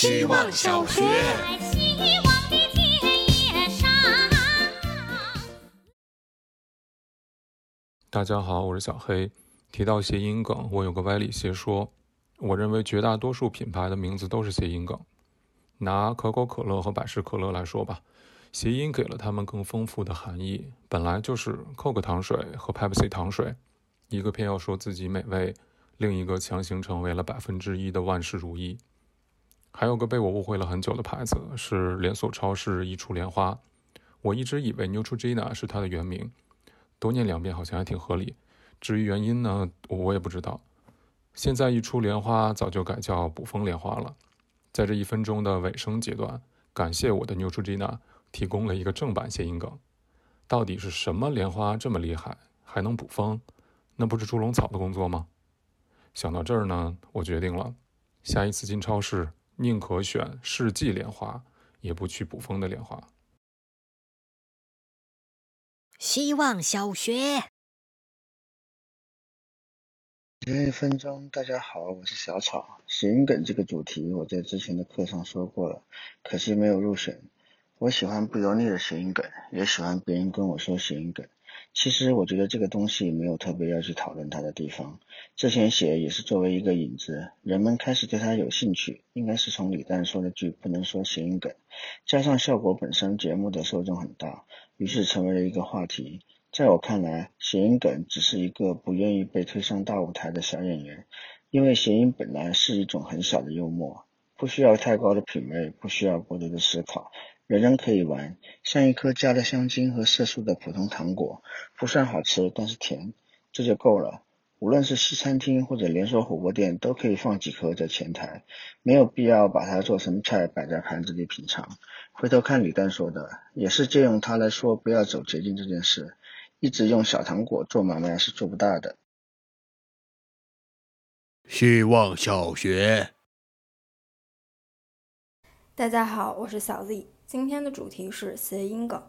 希望小学。大家好，我是小黑。提到谐音梗，我有个歪理邪说。我认为绝大多数品牌的名字都是谐音梗。拿可口可乐和百事可乐来说吧，谐音给了他们更丰富的含义。本来就是 Coke 糖水和 Pepsi 糖水，一个偏要说自己美味，另一个强行成为了百分之一的万事如意。还有个被我误会了很久的牌子是连锁超市一处莲花，我一直以为 Neutrogena 是它的原名。多念两遍好像还挺合理，至于原因呢，我也不知道。现在一出莲花早就改叫补风莲花了。在这一分钟的尾声阶段，感谢我的 Neutrogena 提供了一个正版谐音梗。到底是什么莲花这么厉害，还能补风？那不是猪笼草的工作吗？想到这儿呢，我决定了，下一次进超市宁可选世纪莲花，也不去补风的莲花。希望小学，这一分钟，大家好，我是小草。谐音梗这个主题，我在之前的课上说过了，可惜没有入选。我喜欢不油腻的谐音梗，也喜欢别人跟我说谐音梗。其实我觉得这个东西没有特别要去讨论它的地方。之前写也是作为一个引子，人们开始对它有兴趣，应该是从李诞说的句“不能说谐音梗”，加上效果本身节目的受众很大，于是成为了一个话题。在我看来，谐音梗只是一个不愿意被推上大舞台的小演员，因为谐音本来是一种很小的幽默，不需要太高的品味，不需要过多的思考。人人可以玩，像一颗加了香精和色素的普通糖果，不算好吃，但是甜，这就够了。无论是西餐厅或者连锁火锅店，都可以放几颗在前台，没有必要把它做成菜摆在盘子里品尝。回头看李诞说的，也是借用他来说不要走捷径这件事。一直用小糖果做买卖是做不大的。希望小学，大家好，我是小丽。今天的主题是谐音梗。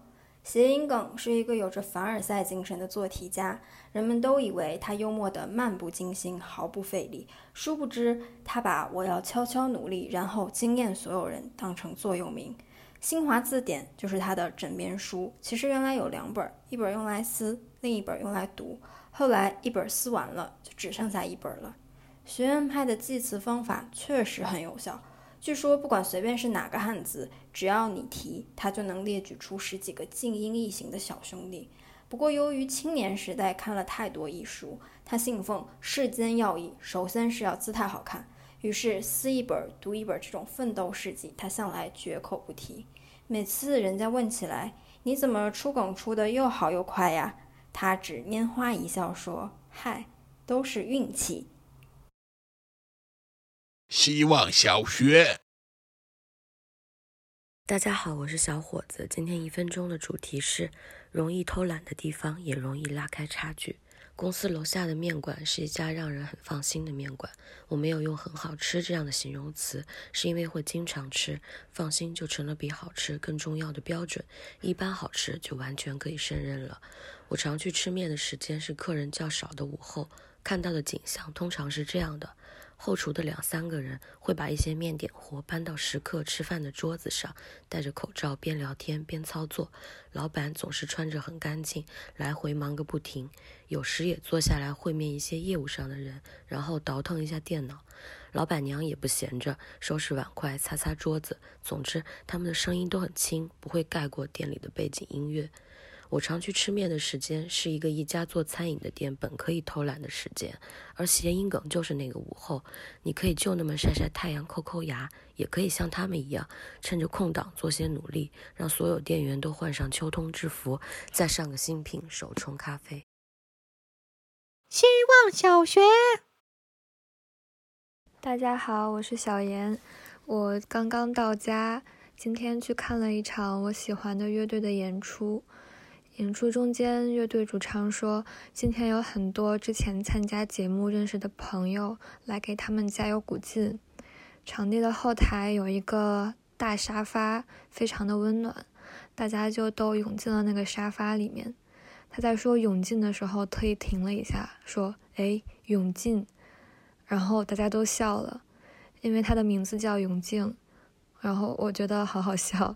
谐音梗是一个有着凡尔赛精神的做题家，人们都以为他幽默的漫不经心、毫不费力，殊不知他把“我要悄悄努力，然后惊艳所有人”当成座右铭。新华字典就是他的枕边书，其实原来有两本，一本用来撕，另一本用来读。后来一本撕完了，就只剩下一本了。学院派的记词方法确实很有效。据说，不管随便是哪个汉字，只要你提，他就能列举出十几个静音异形的小兄弟。不过，由于青年时代看了太多艺书，他信奉世间要义，首先是要姿态好看，于是撕一本读一本这种奋斗事迹，他向来绝口不提。每次人家问起来，你怎么出梗出的又好又快呀？他只拈花一笑说：“嗨，都是运气。”希望小学，大家好，我是小伙子。今天一分钟的主题是：容易偷懒的地方也容易拉开差距。公司楼下的面馆是一家让人很放心的面馆。我没有用很好吃这样的形容词，是因为会经常吃，放心就成了比好吃更重要的标准。一般好吃就完全可以胜任了。我常去吃面的时间是客人较少的午后，看到的景象通常是这样的。后厨的两三个人会把一些面点活搬到食客吃饭的桌子上，戴着口罩边聊天边操作。老板总是穿着很干净，来回忙个不停。有时也坐下来会面一些业务上的人，然后倒腾一下电脑。老板娘也不闲着，收拾碗筷、擦擦桌子。总之，他们的声音都很轻，不会盖过店里的背景音乐。我常去吃面的时间，是一个一家做餐饮的店本可以偷懒的时间，而谐音梗就是那个午后，你可以就那么晒晒太阳、抠抠牙，也可以像他们一样，趁着空档做些努力，让所有店员都换上秋冬制服，再上个新品手冲咖啡。希望小学，大家好，我是小严，我刚刚到家，今天去看了一场我喜欢的乐队的演出。演出中间，乐队主唱说：“今天有很多之前参加节目认识的朋友来给他们加油鼓劲。”场地的后台有一个大沙发，非常的温暖，大家就都涌进了那个沙发里面。他在说“涌进”的时候，特意停了一下，说：“哎，涌进。”然后大家都笑了，因为他的名字叫永静，然后我觉得好好笑。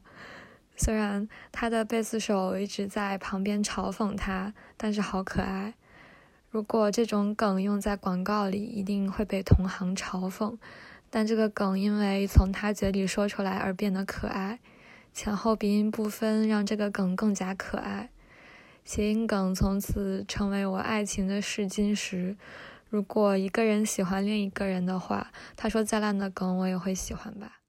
虽然他的贝斯手一直在旁边嘲讽他，但是好可爱。如果这种梗用在广告里，一定会被同行嘲讽。但这个梗因为从他嘴里说出来而变得可爱，前后鼻音不分，让这个梗更加可爱。谐音梗从此成为我爱情的试金石。如果一个人喜欢另一个人的话，他说再烂的梗我也会喜欢吧。